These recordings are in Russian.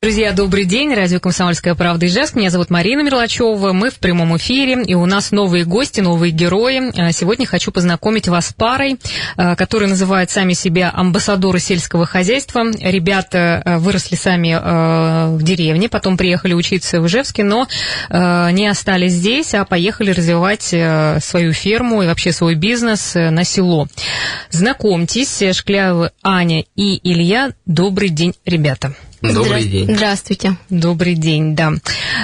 Друзья, добрый день. Радио «Комсомольская правда» Ижевск. Меня зовут Марина Мерлачева. Мы в прямом эфире, и у нас новые гости, новые герои. А, сегодня хочу познакомить вас с парой, а, которые называют сами себя амбассадоры сельского хозяйства. Ребята а, выросли сами в деревне, потом приехали учиться в Ижевске, но не остались здесь, а поехали развивать свою ферму и вообще свой бизнес на село. Знакомьтесь, Шклявы Аня и Илья. Добрый день, ребята. Добрый Здра... день. Здравствуйте. Добрый день, да.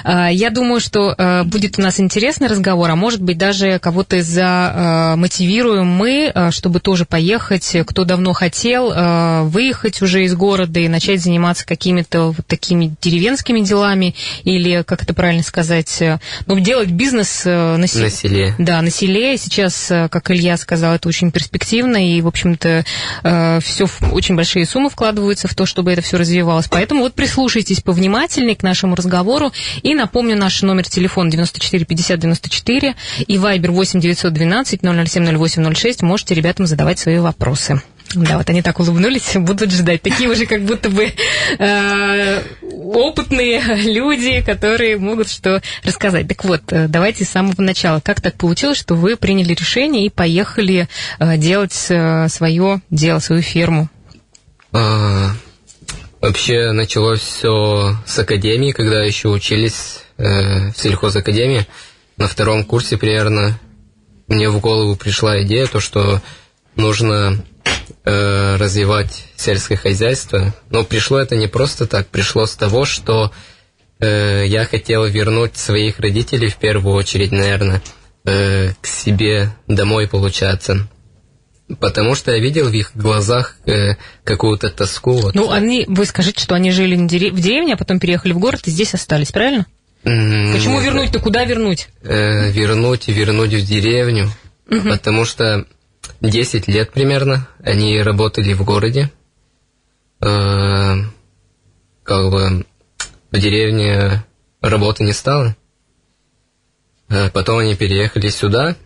А, я думаю, что э, будет у нас интересный разговор, а может быть даже кого-то замотивируем мы, э, чтобы тоже поехать, кто давно хотел э, выехать уже из города и начать заниматься какими-то вот такими деревенскими делами или, как это правильно сказать, ну, делать бизнес на, на селе. Да, на селе. Сейчас, как Илья сказал, это очень перспективно и, в общем-то, все очень большие суммы вкладываются в то, чтобы это все развивалось. Поэтому Поэтому вот прислушайтесь повнимательнее к нашему разговору. И напомню, наш номер телефона 94 50 94 и Viber 8 912 007 08 06. Можете ребятам задавать свои вопросы. Да, вот они так улыбнулись, будут ждать. Такие уже как будто бы э, опытные люди, которые могут что рассказать. Так вот, э, давайте с самого начала. Как так получилось, что вы приняли решение и поехали э, делать э, свое дело, свою ферму? Вообще началось все с академии, когда еще учились э, в сельхозакадемии. На втором курсе примерно мне в голову пришла идея, то, что нужно э, развивать сельское хозяйство. Но пришло это не просто так, пришло с того, что э, я хотел вернуть своих родителей в первую очередь, наверное, э, к себе домой, получается. Потому что я видел в их глазах э, какую-то тоску. Вот. Ну, они, вы скажите, что они жили в деревне, а потом переехали в город и здесь остались, правильно? Mm-hmm. Почему вернуть-то? Куда вернуть? Э, вернуть и вернуть в деревню. Mm-hmm. Потому что 10 лет примерно они работали в городе. Э, как бы в деревне работы не стало. Э, потом они переехали сюда,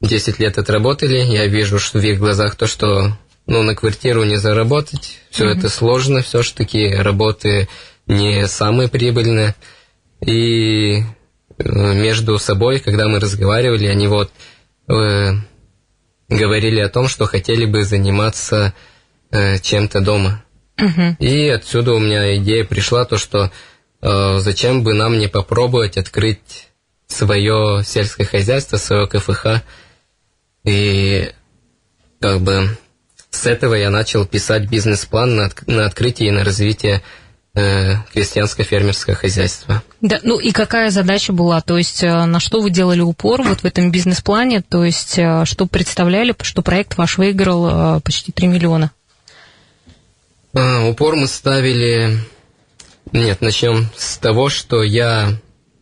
10 лет отработали, я вижу, что в их глазах то, что ну, на квартиру не заработать, все mm-hmm. это сложно, все же таки работы не самые прибыльные. И э, между собой, когда мы разговаривали, они вот э, говорили о том, что хотели бы заниматься э, чем-то дома. Uh-huh. И отсюда у меня идея пришла, то, что э, зачем бы нам не попробовать открыть свое сельское хозяйство, свое КФХ, и как бы с этого я начал писать бизнес-план на, на открытие и на развитие э, крестьянско-фермерского хозяйства. Да, ну и какая задача была? То есть э, на что вы делали упор вот в этом бизнес-плане? То есть э, что представляли, что проект ваш выиграл э, почти 3 миллиона? А, упор мы ставили... Нет, начнем с того, что я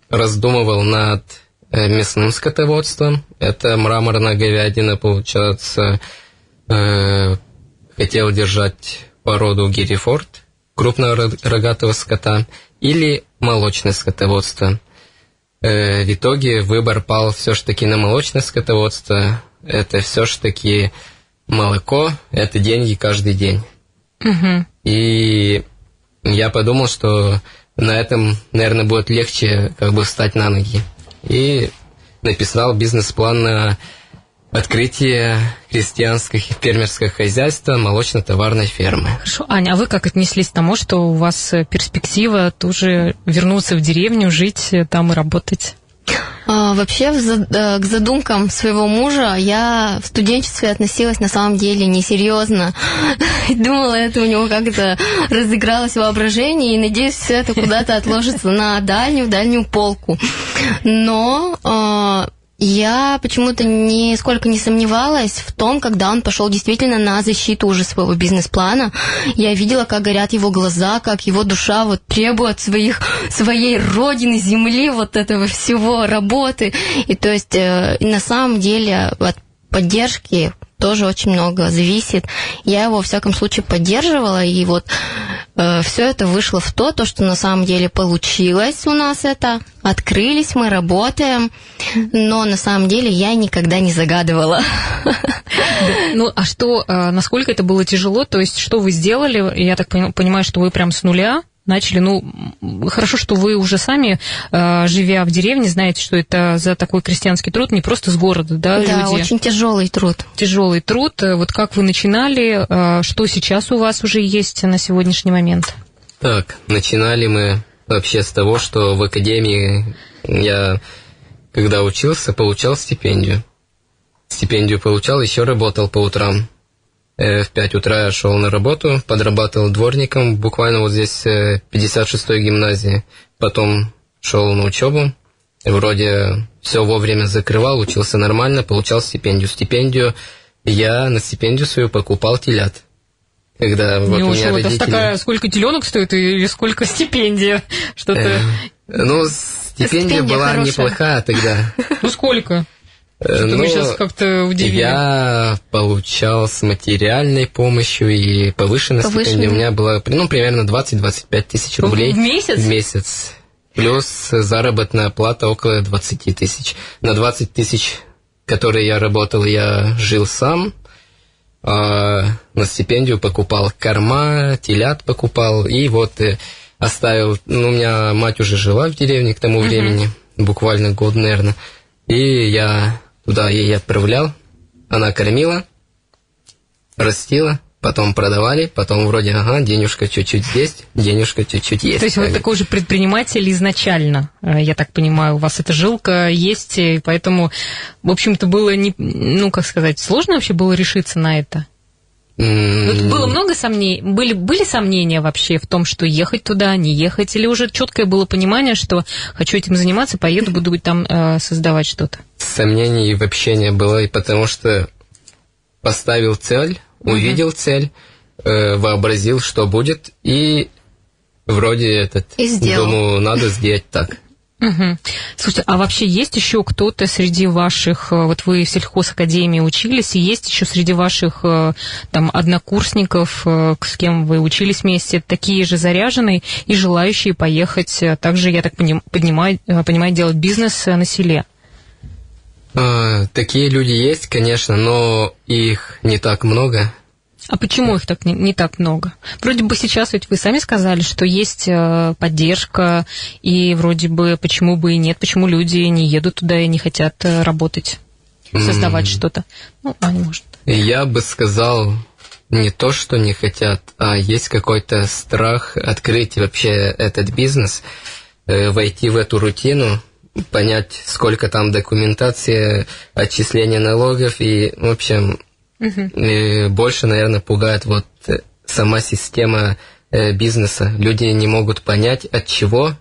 раздумывал над мясным скотоводством. Это мраморная говядина, получается. Э, хотел держать породу Геррифорд, крупного рогатого скота, или молочное скотоводство. Э, в итоге выбор пал все-таки на молочное скотоводство. Это все-таки молоко, это деньги каждый день. Угу. И я подумал, что на этом, наверное, будет легче как бы встать на ноги и написал бизнес-план на открытие крестьянского фермерского хозяйства молочно-товарной фермы. Хорошо. Аня, а вы как отнеслись к тому, что у вас перспектива тоже вернуться в деревню, жить там и работать? А, вообще, э, к задумкам своего мужа я в студенчестве относилась на самом деле несерьезно. Думала, это у него как-то разыгралось воображение, и надеюсь, все это куда-то отложится на дальнюю-дальнюю полку. Но а, я почему-то нисколько не сомневалась в том, когда он пошел действительно на защиту уже своего бизнес-плана. Я видела, как горят его глаза, как его душа вот требует своих, своей родины, земли, вот этого всего, работы. И то есть э, на самом деле от поддержки тоже очень много зависит. Я его, во всяком случае, поддерживала, и вот э, все это вышло в то, то, что на самом деле получилось у нас это. Открылись мы, работаем, но на самом деле я никогда не загадывала. Ну, а что, э, насколько это было тяжело? То есть, что вы сделали? Я так понимаю, что вы прям с нуля начали. Ну, хорошо, что вы уже сами, э, живя в деревне, знаете, что это за такой крестьянский труд не просто с города, да, Да, люди. очень тяжелый труд. Тяжелый труд. Э, вот как вы начинали, э, что сейчас у вас уже есть на сегодняшний момент? Так, начинали мы вообще с того, что в академии я, когда учился, получал стипендию. Стипендию получал, еще работал по утрам. Э, в 5 утра шел на работу, подрабатывал дворником, буквально вот здесь 56-й гимназии. Потом шел на учебу, вроде все вовремя закрывал, учился нормально, получал стипендию. Стипендию я на стипендию свою покупал телят. Когда вот у меня родители... это такая, сколько теленок стоит и сколько стипендия? Что-то... Э, Ну, стипендия Стипендия была хорошая. неплохая тогда. Ну, сколько? Э, Что-то ну, вы сейчас как-то удивили. Я получал с материальной помощью и повышенной Повышенной. стипендией. У меня было ну, примерно 20-25 тысяч рублей В месяц? в месяц. Плюс заработная плата около 20 тысяч. На 20 тысяч, которые я работал, я жил сам. А на стипендию покупал корма, телят покупал. И вот э, оставил... Ну, у меня мать уже жила в деревне к тому времени. Буквально год, наверное. И я туда ей отправлял. Она кормила, растила, потом продавали, потом вроде, ага, денежка чуть-чуть есть, денежка чуть-чуть есть. То есть вы такой же предприниматель изначально, э, я так понимаю, у вас эта жилка есть, и поэтому, в общем-то, было не, ну, как сказать, сложно вообще было решиться на это? Вот было много сомнений, были, были сомнения вообще в том, что ехать туда, не ехать, или уже четкое было понимание, что хочу этим заниматься, поеду, буду там э, создавать что-то? Сомнений вообще не было, и потому что поставил цель, увидел цель, э, вообразил, что будет, и вроде этот... И сделал. Думаю, надо сделать так. Мгм. Слушайте, а вообще есть еще кто-то среди ваших, э, вот вы в сельхозакадемии учились, и есть еще среди ваших э, там однокурсников, э, с кем вы учились вместе, такие же заряженные и желающие поехать также, я так поним- понимаю, понимаю, делать бизнес на селе? А, такие люди есть, конечно, но их не так много. А почему их так не, не так много? Вроде бы сейчас ведь вы сами сказали, что есть э, поддержка, и вроде бы почему бы и нет, почему люди не едут туда и не хотят э, работать, создавать М. что-то. Ну, Аня, может. Я бы сказал, не то, что не хотят, а есть какой-то страх открыть вообще этот бизнес, э, войти в эту рутину, понять, сколько там документации, отчисления налогов и, в общем, э, больше, наверное, пугает вот э, сама система э, бизнеса. Люди не могут понять, от чего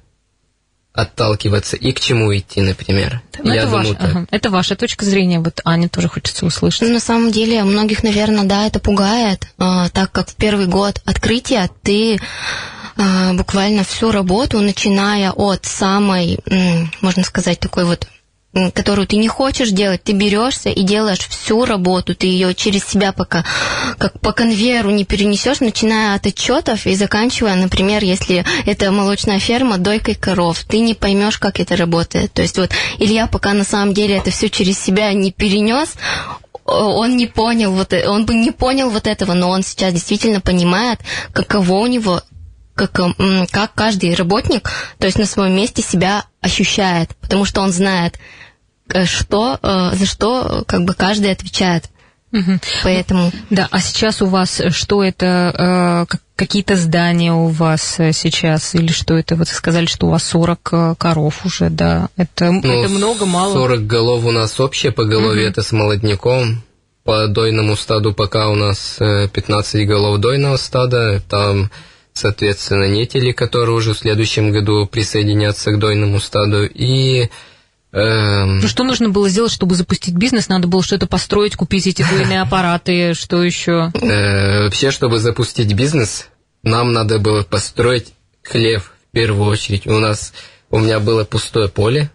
отталкиваться и к чему идти, например. Ну, Я это, думаю, ваша, так. ага. это ваша точка зрения. Вот Аня тоже хочется услышать. Ну, на самом деле, многих, наверное, да, это пугает, а, так как в первый год открытия ты а, буквально всю работу, начиная от самой, м, можно сказать, такой вот м, которую ты не хочешь делать, ты берешься и делаешь всю работу, ты ее через себя пока как по конвейеру не перенесешь, начиная от отчетов и заканчивая, например, если это молочная ферма, дойкой коров, ты не поймешь, как это работает. То есть вот Илья пока на самом деле это все через себя не перенес, он не понял вот, он бы не понял вот этого, но он сейчас действительно понимает, каково у него как, как каждый работник, то есть на своем месте себя ощущает, потому что он знает, что, э, за что э, как бы каждый отвечает. Мгм. Поэтому Да, а сейчас у вас э, что это, э, как- какие-то здания у вас э, сейчас, или что это? Вот сказали, что у вас 40 э, коров уже, да. Это, Ну, это много, мало? 40 голов у нас общее поголовье, это с молодняком. По дойному стаду пока у нас э, 15 голов дойного стада. Там, соответственно, нетели, которые уже в следующем году присоединятся к дойному стаду. И Ну, что нужно было сделать, чтобы запустить бизнес? Надо было что-то построить, купить эти дойные аппараты, что еще? э, вообще, чтобы запустить бизнес, нам надо было построить хлев в первую очередь. У нас, у меня было пустое поле,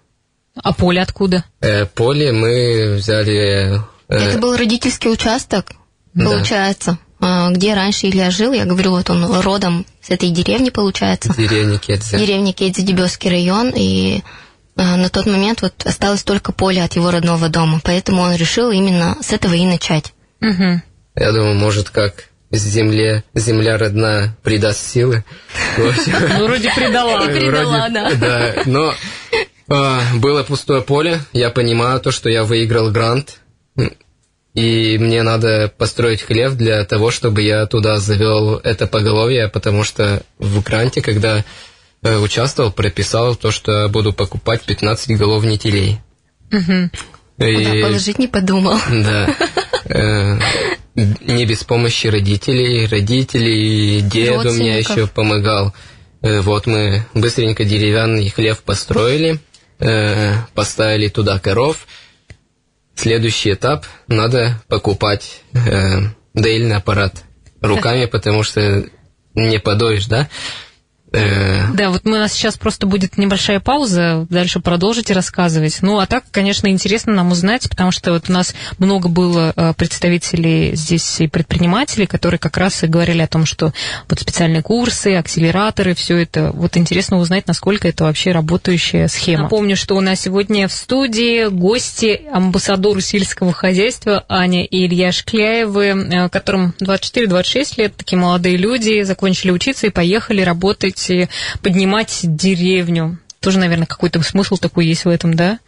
А поле откуда? Э, поле мы взяли Это был родительский участок, получается. Да. Где раньше Илья жил, я говорю, вот он родом с этой деревни, получается. Деревня Кедзе. Деревня Кедзе, Дебесский район, и на тот момент вот осталось только поле от его родного дома, поэтому он решил именно с этого и начать. Угу. Я думаю, может, как земле, земля родная придаст силы. Ну, вроде придала. Придала, да. Да, но а, было пустое поле, я понимаю то, что я выиграл грант, и мне надо построить хлев для того, чтобы я туда завел это поголовье, потому что в гранте, когда участвовал, прописал то, что буду покупать 15 голов нетелей. Угу. И... Куда положить не подумал. Да. Э, не без помощи родителей. Родители, дед у меня еще помогал. Э, вот мы быстренько деревянный хлев построили, э, поставили туда коров. Следующий этап – надо покупать доильный аппарат руками, потому что не подоишь, да? Э, да, вот у нас сейчас просто будет небольшая пауза, дальше продолжите рассказывать. Ну, а так, конечно, интересно нам узнать, потому что вот у нас много было э, представителей здесь и предпринимателей, которые как раз и говорили о том, что вот специальные курсы, акселераторы, все это, вот интересно узнать, насколько это вообще работающая схема. Напомню, что у нас сегодня в студии гости амбассадору сельского хозяйства Аня и Илья Шкляевы, э, которым 24-26 лет, такие молодые люди, закончили учиться и поехали работать и поднимать деревню. Тоже, наверное, какой-то смысл такой есть в этом, да?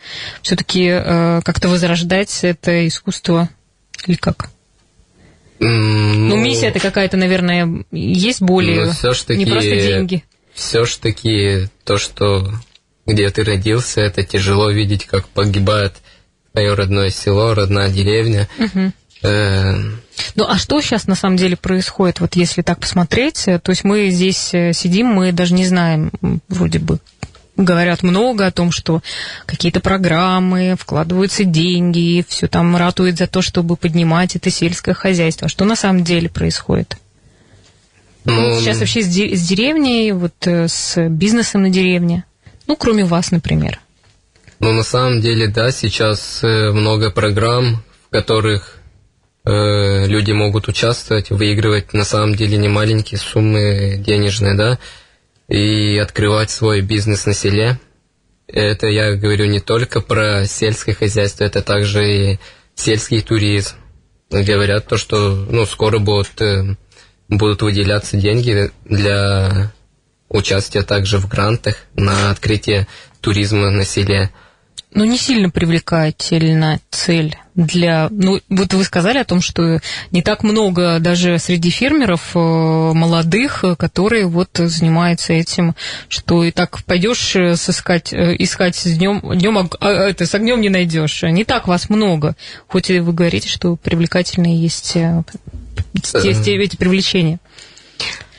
Все-таки э, как-то возрождать это искусство или как? Ну, миссия это какая-то, наверное, есть более, ну, все ж таки, не просто деньги. Все ж таки то, что где ты родился, это тяжело видеть, как погибает твое родное село, родная деревня. Угу. Ну, а что сейчас на самом деле происходит, вот если так посмотреть? То есть мы здесь э, сидим, мы даже не знаем, вроде бы, говорят много о том, что какие-то программы, вкладываются деньги, все там ратует за то, чтобы поднимать это сельское хозяйство. А что на самом деле происходит? Ну, сейчас вообще с, с деревней, вот э, с бизнесом на деревне, ну, кроме вас, например. Ну, на самом деле, да, сейчас э, много программ, в которых Э, люди могут участвовать, выигрывать на самом деле не маленькие суммы денежные, да, и открывать свой бизнес на селе. Это я говорю не только про сельское хозяйство, это также и сельский туризм. Говорят то, что ну, скоро будут, э, будут выделяться деньги для участия также в грантах на открытие туризма на селе. Ну, не сильно привлекательна цель для... Ну, вот вы сказали о том, что не так много даже среди фермеров э, молодых, которые вот занимаются этим, что и так пойдешь э, сыскать, э, искать с днем, днем а, а, это, с огнем не найдешь. Не так вас много, хоть и вы говорите, что привлекательные есть эти привлечения.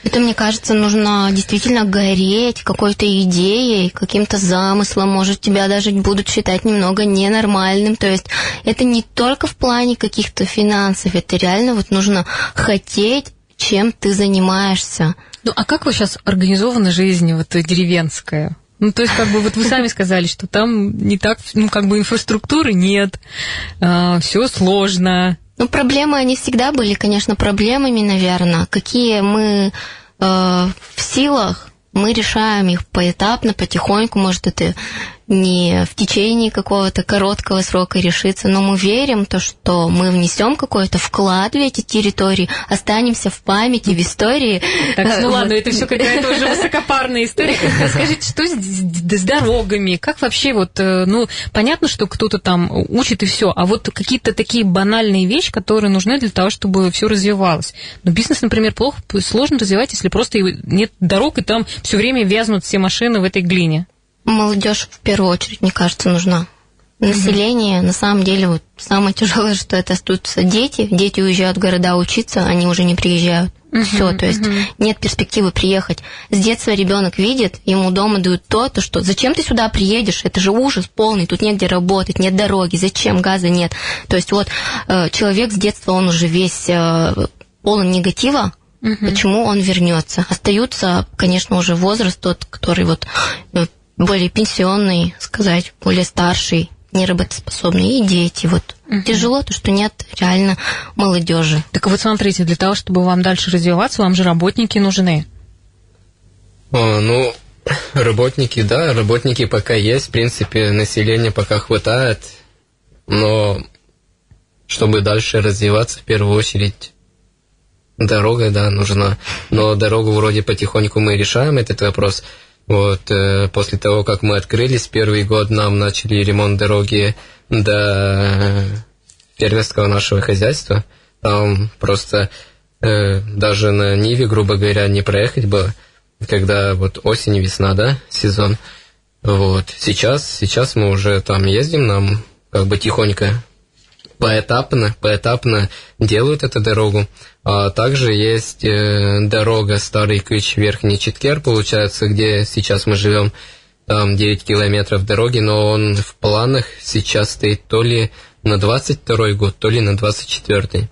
Это, мне кажется, нужно действительно гореть какой-то идеей, каким-то замыслом. Может, тебя даже будут считать немного ненормальным. То есть это не только в плане каких-то финансов, это реально вот нужно хотеть, чем ты занимаешься. Ну, а как вы сейчас организована жизнь вот деревенская? Ну, то есть, как бы, вот вы сами сказали, что там не так, ну, как бы инфраструктуры нет, э, все сложно, ну, проблемы, они всегда были, конечно, проблемами, наверное. Какие мы э, в силах, мы решаем их поэтапно, потихоньку, может, это не в течение какого-то короткого срока решится, но мы верим, то, что мы внесем какой-то вклад в эти территории, останемся в памяти, в истории. Так, ну ладно, это все какая-то уже высокопарная история. Скажите, что с, дорогами? Как вообще вот, э, ну, понятно, что кто-то там учит и все, а вот какие-то такие банальные вещи, которые нужны для того, чтобы все развивалось. Но бизнес, например, плохо, сложно развивать, если просто нет дорог, и там все время вязнут все машины в этой глине. Молодежь в первую очередь, мне кажется, нужна. Население, на самом деле, вот самое тяжелое, что это остаются дети. Дети уезжают в города учиться, они уже не приезжают. Uh-huh, Все, то есть uh-huh. нет перспективы приехать. С детства ребенок видит, ему дома дают то, то, что зачем ты сюда приедешь? Это же ужас полный, тут негде работать, нет дороги, зачем газа нет? То есть вот э, человек с детства, он уже весь э, полон негатива, uh-huh. почему он вернется? Остаются, конечно, уже возраст тот, который вот э, более пенсионный, сказать, более старший, неработоспособные, и дети. Вот угу. тяжело то, что нет реально молодежи. Так вот смотрите, для того, чтобы вам дальше развиваться, вам же работники нужны. А, ну, работники, да, работники пока есть, в принципе, населения пока хватает, но чтобы дальше развиваться, в первую очередь, дорога, да, нужна. Но дорогу вроде потихоньку мы решаем этот вопрос. Вот, э, после того, как мы открылись, первый год нам начали ремонт дороги до фермерского нашего хозяйства. Там просто э, даже на Ниве, грубо говоря, не проехать было, когда вот осень, весна, да, сезон. Вот, сейчас, сейчас мы уже там ездим, нам как бы тихонько поэтапно, поэтапно делают эту дорогу. А также есть э, дорога Старый Кыч, Верхний Читкер, получается, где сейчас мы живем. Там 9 километров дороги, но он в планах сейчас стоит то ли на 22 год, то ли на 24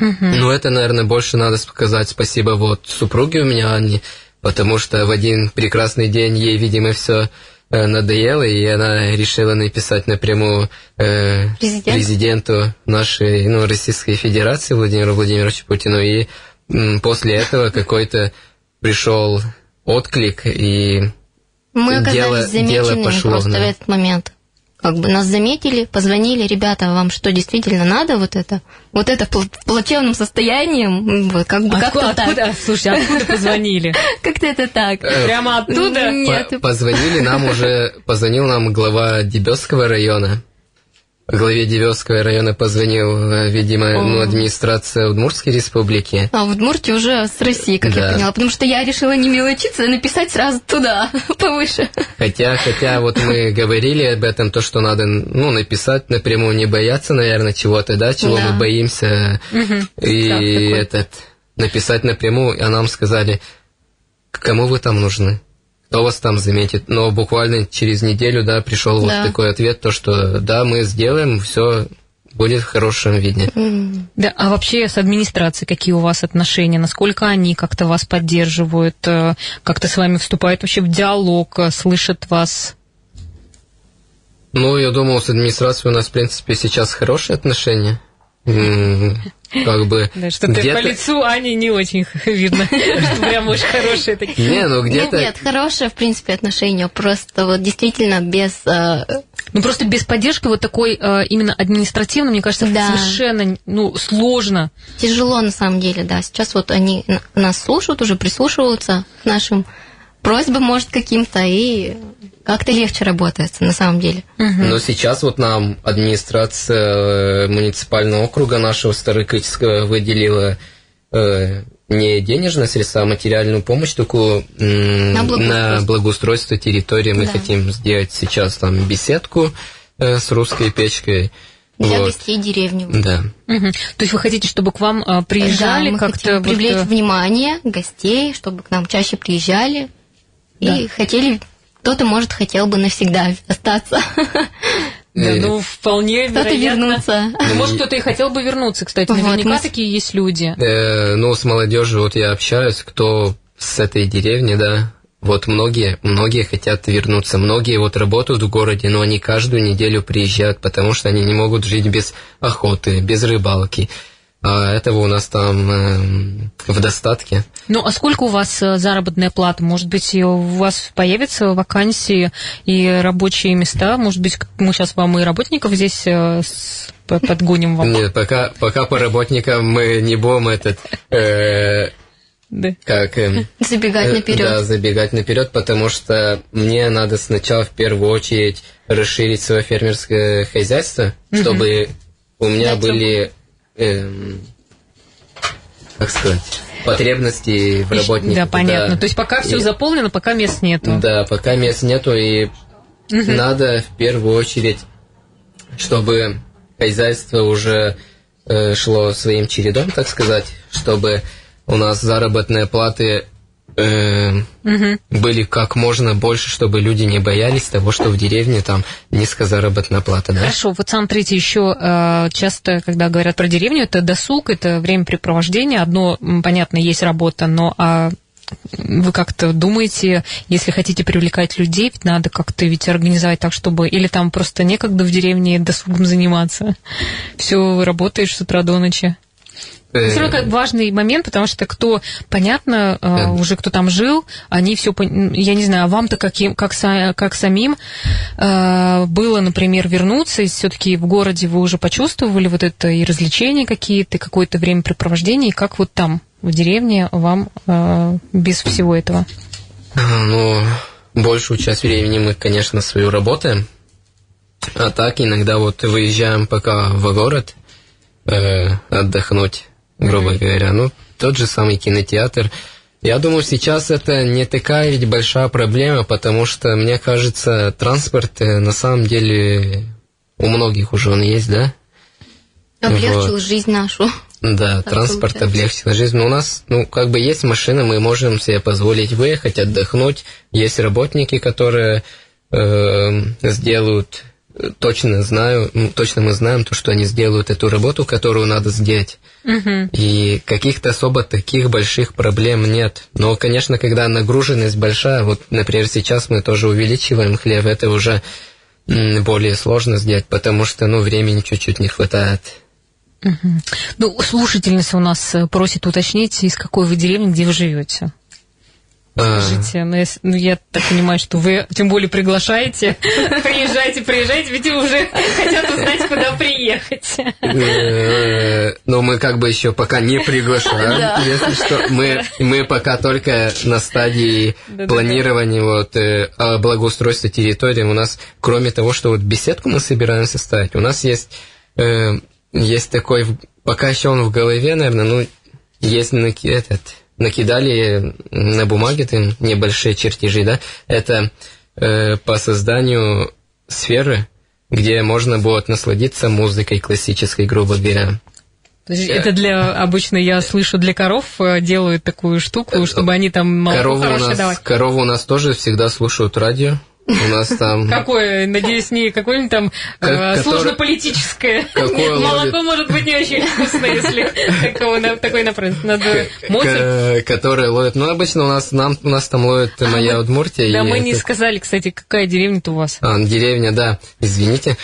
Угу. Ну, это, наверное, больше надо сказать спасибо вот супруге у меня, Анне, потому что в один прекрасный день ей, видимо, все надоело, и она решила написать напрямую э, Президент? президенту нашей ну, Российской Федерации Владимиру Владимировичу Путину. И м, после этого какой-то пришел отклик, и Мы дело, дело пошло. просто в этот момент как бы нас заметили, позвонили, ребята, вам что действительно надо вот это? Вот это в плачевном состоянии, вот как бы как-то откуда, так. Слушай, откуда позвонили? Как-то это так. Прямо оттуда? Нет. Позвонили нам уже, позвонил нам глава Дебесского района, главе Девелского района позвонил, э, видимо, ну, администрация Удмуртской республики. А в Удмуртии уже с России, как да. я поняла, потому что я решила не мелочиться, а написать сразу туда, повыше. Хотя, хотя вот мы говорили об этом, то, что надо, ну, написать напрямую, не бояться, наверное, чего-то, да, чего да. мы боимся, угу. и этот, написать напрямую, а нам сказали, кому вы там нужны? Кто вас там заметит. Но буквально через неделю, да, пришел да. вот такой ответ, то, что да, мы сделаем, все будет в хорошем виде. Да, а вообще с администрацией какие у вас отношения? Насколько они как-то вас поддерживают, э, как-то с вами вступают вообще в диалог, э, слышат вас? Ну, я думал, с администрацией у нас, в принципе, сейчас хорошие отношения как бы... Да, что-то по лицу Ани не очень видно, что прям очень хорошие такие. Не, ну где-то... Нет, нет, хорошие, в принципе, отношения, просто вот действительно без... Э, ну, просто без поддержки вот такой э, именно административно, мне кажется, да. совершенно ну, сложно. Тяжело, на самом деле, да. Сейчас вот они нас слушают, уже прислушиваются к нашим просьбам, может, каким-то, и как-то легче работает, на самом деле. Угу. Но сейчас вот нам администрация э, муниципального округа нашего Старокритского выделила э, не денежные средства, а материальную помощь такую на благоустройство, на благоустройство территории. Мы да. хотим сделать сейчас там беседку э, с русской печкой. Для вот. гостей деревни. Да. Угу. То есть вы хотите, чтобы к вам а, приезжали да, мы как-то? Хотим привлечь вот... внимание гостей, чтобы к нам чаще приезжали. Да. И хотели кто-то, может, хотел бы навсегда остаться. Да, ну, вполне Кто-то вернуться. Ну, может, кто-то и хотел бы вернуться, кстати. Наверняка вот, мы... такие есть люди. Э, ну, с молодежью вот я общаюсь, кто с этой деревни, да, вот многие, многие хотят вернуться, многие вот работают в городе, но они каждую неделю приезжают, потому что они не могут жить без охоты, без рыбалки а этого у нас там э, в достатке. Ну, а сколько у вас э, заработная плата? Может быть, у вас появятся вакансии и рабочие места? Может быть, мы сейчас вам и работников здесь э, подгоним вам? Нет, пока, пока по работникам мы не будем этот... Э, да. Как, э, забегать наперед. Да, забегать наперед, потому что мне надо сначала в первую очередь расширить свое фермерское хозяйство, угу. чтобы у меня да, были эм, как сказать, потребности в работниках. Да, понятно. Да. То есть пока и, все заполнено, пока мест нету. Да, пока мест нету, и угу. надо в первую очередь, чтобы хозяйство уже э, шло своим чередом, так сказать, чтобы у нас заработные платы э, угу. были как можно больше, чтобы люди не боялись того, что в деревне там низкая заработная плата. Да? Хорошо, вот смотрите, еще э, часто, когда говорят про деревню, это досуг, это времяпрепровождение. Одно, понятно, есть работа, но а вы как-то думаете, если хотите привлекать людей, ведь надо как-то ведь организовать так, чтобы... Или там просто некогда в деревне досугом заниматься. Все работаешь с утра до ночи. Э, Все равно как важный момент, потому что кто, понятно, э, Да. уже кто там жил, они все, я не знаю, а вам-то каким, как, как самим э, было, например, вернуться, и все-таки в городе вы уже почувствовали вот это и развлечения какие-то, и какое-то времяпрепровождение, и как вот там, в деревне, вам э, без всего этого? А, Ну, большую часть времени мы, конечно, свою работаем. А так иногда вот выезжаем пока в город э, отдохнуть, грубо говоря. Ну, тот же самый кинотеатр. Я думаю, сейчас это не такая ведь большая проблема, потому что, мне кажется, транспорт э, на самом деле у многих уже он есть, да? Облегчил Вот. жизнь нашу. Да, Так транспорт получается. облегчил жизнь. Но у нас, ну, как бы есть машина, мы можем себе позволить выехать, отдохнуть. Есть работники, которые э, сделают, точно знаю, точно мы знаем то, что они сделают эту работу, которую надо сделать. И каких-то особо таких больших проблем нет. Но, конечно, когда нагруженность большая, вот, например, сейчас мы тоже увеличиваем хлеб, это уже более сложно сделать, потому что, ну, времени чуть-чуть не хватает. Ну, слушательница у нас э, просит уточнить, из какой вы деревни, где вы живете. А, Скажите, ну, если- ну, я так понимаю, что вы тем более приглашаете. Приезжайте, приезжайте, ведь уже хотят узнать, куда приехать. Э, Но мы как бы еще пока не приглашаем, если что. Мы, мы пока только на стадии планирования вот, э, а, благоустройства территории. У нас, кроме того, что вот беседку мы собираемся ставить, у нас есть, э, есть такой, пока еще он в голове, наверное, ну, есть этот, накидали на бумаге там небольшие чертежи, да, это э, по созданию сферы, где можно будет насладиться музыкой классической, грубо говоря. Это для, обычно я слышу, для коров э, делают такую штуку, чтобы они там молоко Корову у, нас, давали. корову у нас тоже всегда слушают радио. У нас там... Какое, надеюсь, не какое-нибудь там э, Ко- которое- сложно-политическое. Какое Молоко может быть не очень вкусное, если такого, такой направленности. Надо Моцарт. к- которые ловят. Ну, обычно у нас, нам, у нас там ловит моя Удмуртия. Да, мы не сказали, кстати, какая деревня-то у вас. А, деревня, да, извините.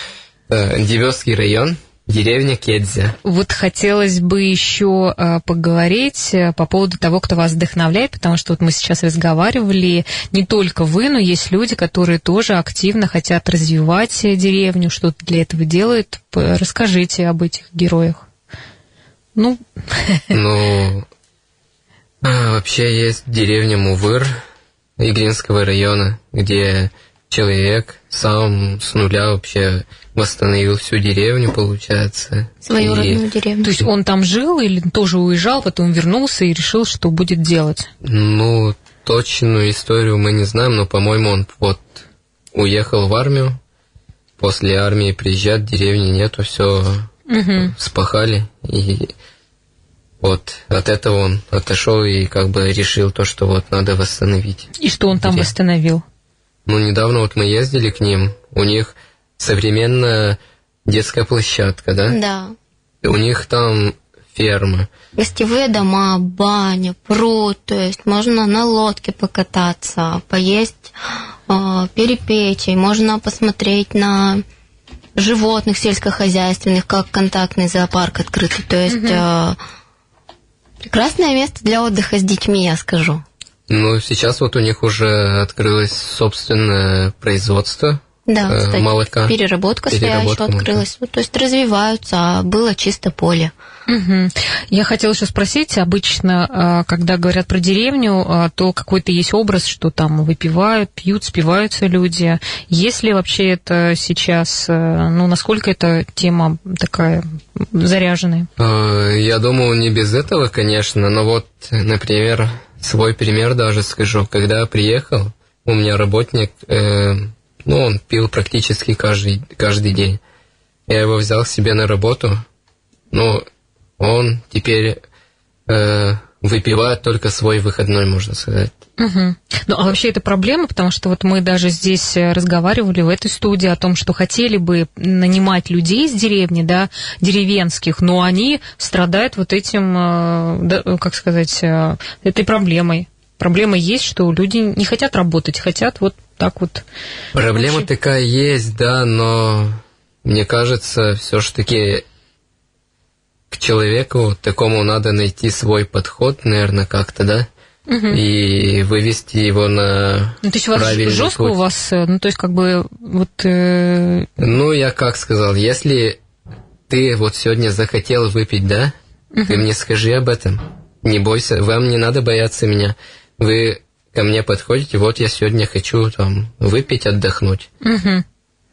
Э, Девёский район, деревня Кедзя. Вот хотелось бы еще э, поговорить э, по поводу того, кто вас вдохновляет, потому что вот мы сейчас разговаривали, не только вы, но есть люди, которые тоже активно хотят развивать э, деревню, что-то для этого делают. Расскажите об этих героях. Ну, Ну, а, вообще есть деревня Мувыр Игринского района, где человек сам с нуля вообще восстановил всю деревню, получается. Свою И- родную деревню. то есть он там жил или тоже уезжал, потом вернулся и решил, что будет делать? Ну, точную историю мы не знаем, но, по-моему, он вот уехал в армию, после армии приезжает, деревни нету, все Мгм. спахали, и вот от этого он отошел и как бы решил то, что вот надо восстановить. И что он там Где? восстановил? Ну, недавно вот мы ездили к ним, у них современная детская площадка, да? Да. И у них там ферма. Гостевые дома, баня, пруд, то есть можно на лодке покататься, поесть э, перепечей, можно посмотреть на животных сельскохозяйственных, как контактный зоопарк открытый. То есть э, прекрасное место для отдыха с детьми, я скажу. Ну, сейчас вот у них уже открылось собственное производство Да, э, кстати, молока. переработка, своя Переработка еще молока. открылась. Ну, то есть развиваются, а было чисто поле. Мгм. Я хотела еще спросить, обычно, а, когда говорят про деревню, а, то какой-то есть образ, что там выпивают, пьют, спиваются люди. Есть ли вообще это сейчас, э, ну, насколько эта тема такая заряженная? Э, Я думаю, не без этого, конечно, но вот, например, свой пример даже скажу. Когда я приехал, у меня работник, э, ну, он пил практически каждый, каждый день. Я его взял себе на работу, но он теперь э, выпивает только свой выходной, можно сказать. Мгм. Ну, а вообще это проблема, потому что вот мы даже здесь э, разговаривали в этой студии о том, что хотели бы нанимать людей из деревни, да, деревенских, но они страдают вот этим, э, да, как сказать, э, этой проблемой. проблема есть, что люди не хотят работать, хотят вот так вот. Проблема Вообще. такая есть, да, но мне кажется, все-таки к человеку такому надо найти свой подход, наверное, как-то, да, и вывести его на Ну, то есть у вас жестко путь. у вас, э, ну, то есть как бы вот... э, Ну, я как сказал, если ты вот сегодня захотел выпить, да, ты мне скажи об этом. Не бойся, вам не надо бояться меня. Вы ко мне подходите, вот я сегодня хочу там выпить, отдохнуть. мгм,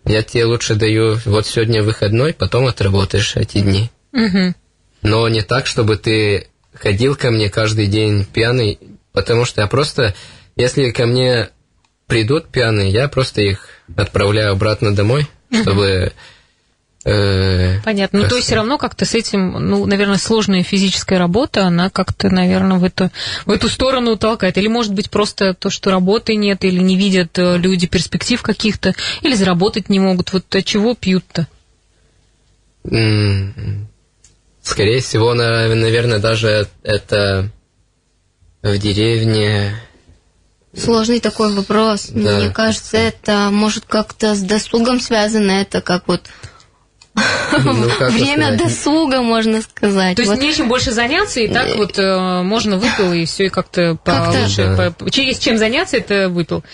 Я тебе лучше даю, вот сегодня выходной, потом отработаешь эти дни. мгм. Но не так, чтобы ты ходил ко мне каждый день пьяный, потому что я просто, если ко мне придут пьяные, я просто их отправляю обратно домой, чтобы... э, Понятно. Ну, то есть все равно как-то с этим, ну, наверное, сложная физическая работа, она как-то, наверное, в эту, в эту сторону толкает. Или, может быть, просто то, что работы нет, или не видят э, люди перспектив каких-то, или заработать не могут. Вот от чего пьют-то? Скорее всего, на- наверное, даже это в деревне... Сложный такой вопрос. Да. Мне кажется, это может как-то с досугом связано. Это как вот Ну, как время сказать, досуга, можно сказать. То есть Вот нечем больше заняться, и так вот э, можно выпил, и все, и как-то Как-то- получше. Да. по- че- Есть чем заняться, это выпил.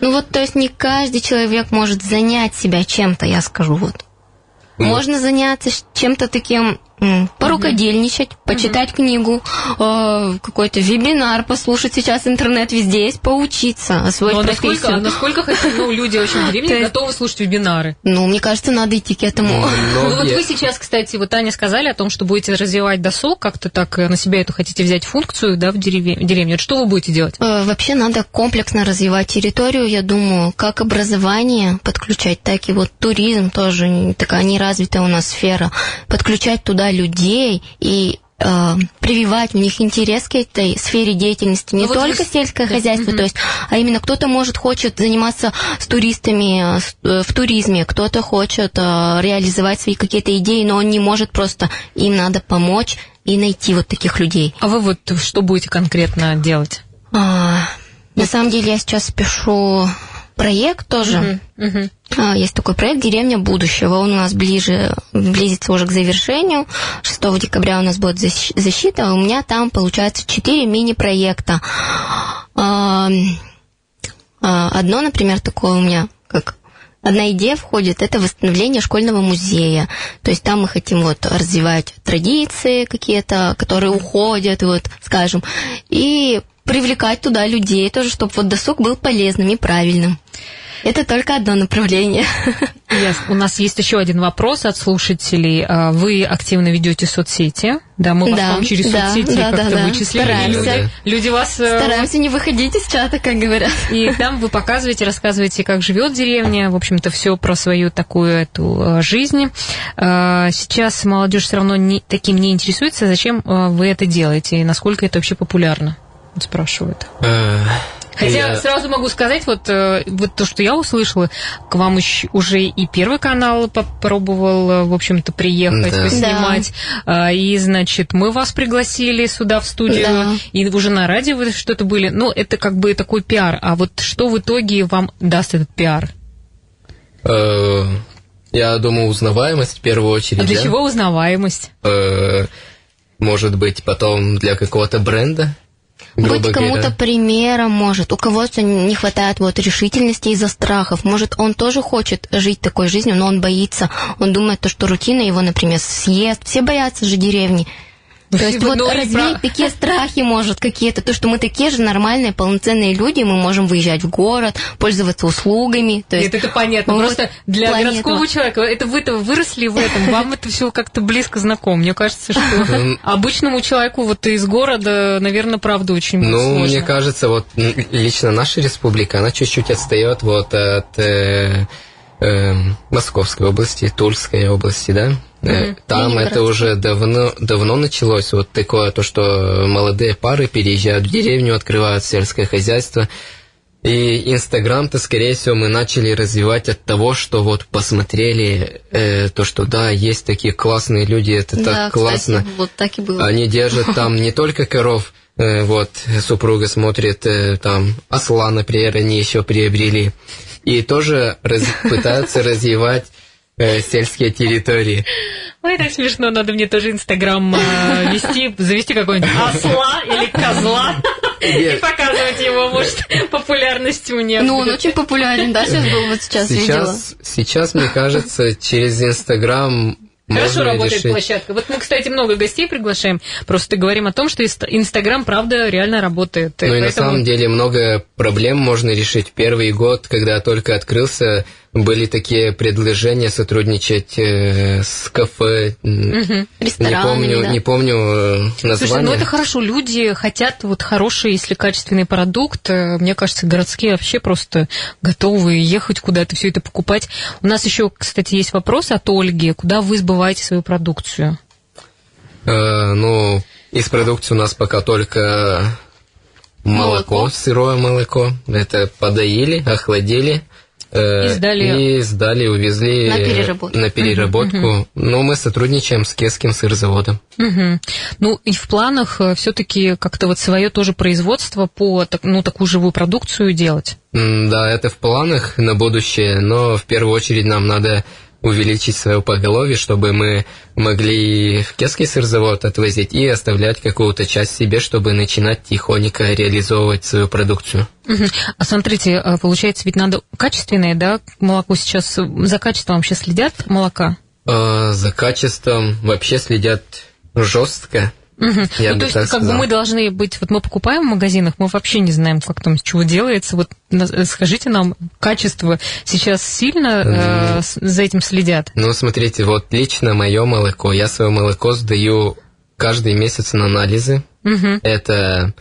Ну вот, то есть не каждый человек может занять себя чем-то, я скажу вот. Ну. Можно заняться чем-то таким, порукодельничать, почитать книгу, э, какой-то вебинар послушать. Сейчас интернет везде есть, поучиться, освоить Но насколько, профессию. насколько хотя- ну, люди вообще в То деревне есть- готовы слушать вебинары? Ну, мне кажется, надо идти к этому. Ну, Ну вот вы сейчас, кстати, вот Таня сказали о том, что будете развивать досуг, как-то так э, на себя эту хотите взять функцию, да, в деревне. Вот что вы будете делать? Э, Вообще надо комплексно развивать территорию, я думаю, как образование подключать, так и вот туризм тоже такая неразвитая у нас сфера. Подключать туда людей и э, прививать в них интерес к этой сфере деятельности, не Ну вот только с- сельское да, хозяйство, то есть, а именно кто-то может хочет заниматься с туристами э, э, в туризме, кто-то хочет э, реализовать свои какие-то идеи, но он не может просто, им надо помочь и найти вот таких людей. А вы вот что будете конкретно делать? А, на самом деле я сейчас пишу проект тоже. А, Есть такой проект «Деревня будущего». Он у нас ближе, близится уже к завершению. 6 декабря у нас будет защ- защита. У меня там, получается, 4 мини-проекта. А, а, Одно, например, такое у меня, как Одна идея входит, это восстановление школьного музея. То есть там мы хотим вот развивать традиции какие-то, которые уходят, вот, скажем, и привлекать туда людей тоже, чтобы вот досуг был полезным и правильным. Это только одно направление. Ясно. У нас есть еще один вопрос от слушателей. А, Вы активно ведете соцсети, да, мы вас Да, там через да, соцсети да, как-то да, вычислили. Стараемся. Люди, люди вас... э, Стараемся не выходить из чата, как говорят. И там вы показываете, рассказываете, как живет деревня, в общем-то, все про свою такую эту э, жизнь. Э, Сейчас молодежь все равно не, таким не интересуется. Зачем э, вы это делаете и насколько это вообще популярно? Вот спрашивают. э, Хотя я- сразу могу сказать, вот, э, вот то, что я услышала, к вам уже и первый канал попробовал, э, в общем-то, приехать, Да. поснимать. А, И, значит, мы вас пригласили сюда в студию, Да. и уже на радио вы что-то были. Ну, это как бы такой пиар. А вот что в итоге вам даст этот пиар? Я думаю, узнаваемость в первую очередь. А для да? чего узнаваемость? Может быть, потом для какого-то бренда? Быть грубо кому-то говоря. примером может. У кого-то не хватает вот решительности из-за страхов. Может, он тоже хочет жить такой жизнью, но он боится. Он думает, то, что рутина его, например, съест. Все боятся же деревни. То есть вот про- такие страхи может какие-то, то, что мы такие же нормальные, полноценные люди, мы можем выезжать в город, пользоваться услугами. То есть Нет, это понятно. вот Просто для планета. городского человека, это вы-то выросли в этом, вам это все как-то близко знакомо. Мне кажется, что М. обычному человеку вот из города, наверное, правда очень Ну, сложно. мне кажется, вот лично наша республика, она чуть-чуть отстает вот от э, э, Московской области, Тульской области, да? Э, Там это уже давно, давно началось, вот такое, то, что молодые пары переезжают в деревню, открывают сельское хозяйство. И Инстаграм-то, скорее всего, мы начали развивать от того, что вот посмотрели э, то, что да, есть такие классные люди, это да, так классно. кстати, вот так и было. Они держат там не только коров, Э, вот, супруга смотрит э, там осла, например, они еще приобрели. И тоже раз, пытаются развивать э, сельские территории. Ой, так смешно, надо мне тоже Инстаграм э, вести, завести какой-нибудь осла или козла и показывать его, может, популярность у меня. Ну, он очень популярен, да, сейчас был вот сейчас, видела. Сейчас, сейчас, мне кажется, через Инстаграм Хорошо можно работает решить. площадка. Вот мы, кстати, много гостей приглашаем. Просто говорим о том, что Инст- Инстаграм, правда, реально работает. Ну и на Поэтому- самом деле много проблем можно решить. Первый год, когда только открылся, были такие предложения сотрудничать э, с кафе. м, Не помню, да. не помню э, название. Слушай, ну это хорошо, люди хотят вот хороший, если качественный продукт. Э, Мне кажется, городские вообще просто готовы ехать куда-то, все это покупать. У нас еще, кстати, есть вопрос от Ольги. Куда вы сбываете свою продукцию? Э, ну, из продукции у нас пока только молоко, Молоко. сырое молоко. Это подоили, охладили. Э, И сдали- и сдали, увезли На э, переработку. на переработку. Но мы сотрудничаем с Кесским сырзаводом. Мгм. Ну и в планах все-таки как-то вот свое тоже производство по ну, такую живую продукцию делать. Да, это в планах на будущее, но в первую очередь нам надо увеличить свое поголовье, чтобы мы могли в Кесский сырзавод отвозить и оставлять какую-то часть себе, чтобы начинать тихонько реализовывать свою продукцию. А смотрите, а, получается, ведь надо качественное, да, молоко сейчас, э, за качеством вообще следят молока? А, за качеством вообще следят жестко. Мгм. Я ну, то есть, так как бы мы должны быть, вот мы покупаем в магазинах, мы вообще не знаем, как там, чего делается. Вот скажите нам, качество сейчас сильно э, за этим следят? Ну, смотрите, вот лично мое молоко, я свое молоко сдаю каждый месяц на анализы. Мгм. Это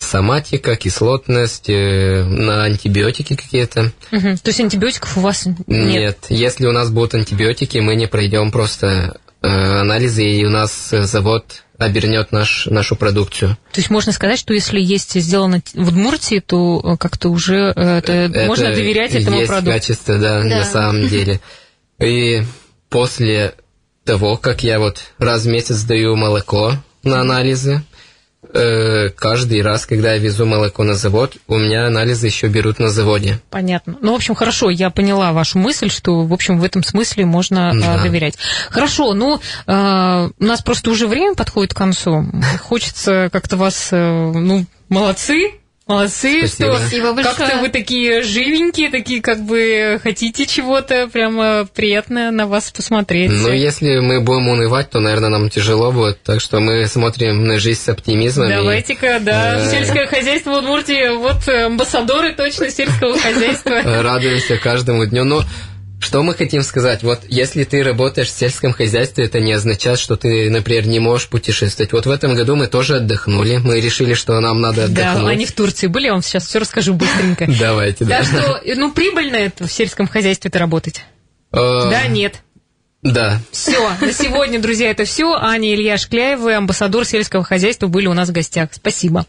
соматика, кислотность, э, на антибиотики какие-то. Мгм. То есть антибиотиков у вас нет? Нет, если у нас будут антибиотики, мы не пройдем просто э, анализы, и у нас э, завод обернет наш, нашу продукцию. То есть можно сказать, что если есть сделано в Удмуртии, то э, как-то уже э, это, Это можно доверять этому есть продукту. качество, да, Да. на самом деле. И после того, как я вот раз в месяц сдаю молоко на анализы, э, каждый раз, когда я везу молоко на завод, у меня анализы еще берут на заводе. Понятно. Ну, в общем, хорошо, я поняла вашу мысль, что, в общем, в этом смысле можно э, Да. доверять. Хорошо, ну, э, у нас просто уже время подходит к концу. Хочется как-то вас, э, ну, молодцы, молодцы, Спасибо. что Спасибо большое. как-то вы такие живенькие, такие как бы хотите чего-то, прямо приятно на вас посмотреть. Но если мы будем унывать, то, наверное, нам тяжело будет, так что мы смотрим на жизнь с оптимизмом. и- Давайте-ка, да, Э. сельское хозяйство в Удмуртии, вот э, амбассадоры точно сельского хозяйства. Радуемся каждому дню. Но что мы хотим сказать? Вот если ты работаешь в сельском хозяйстве, это не означает, что ты, например, не можешь путешествовать. Вот в этом году мы тоже отдохнули. Мы решили, что нам надо Да, отдохнуть. они в Турции были, я вам сейчас все расскажу быстренько. Давайте, да. Так что, ну, прибыльно это в сельском хозяйстве это работать? Э, Да, нет. Да. Все, на сегодня, друзья, это все. Аня Илья Шкляевы, амбассадор сельского хозяйства, были у нас в гостях. Спасибо.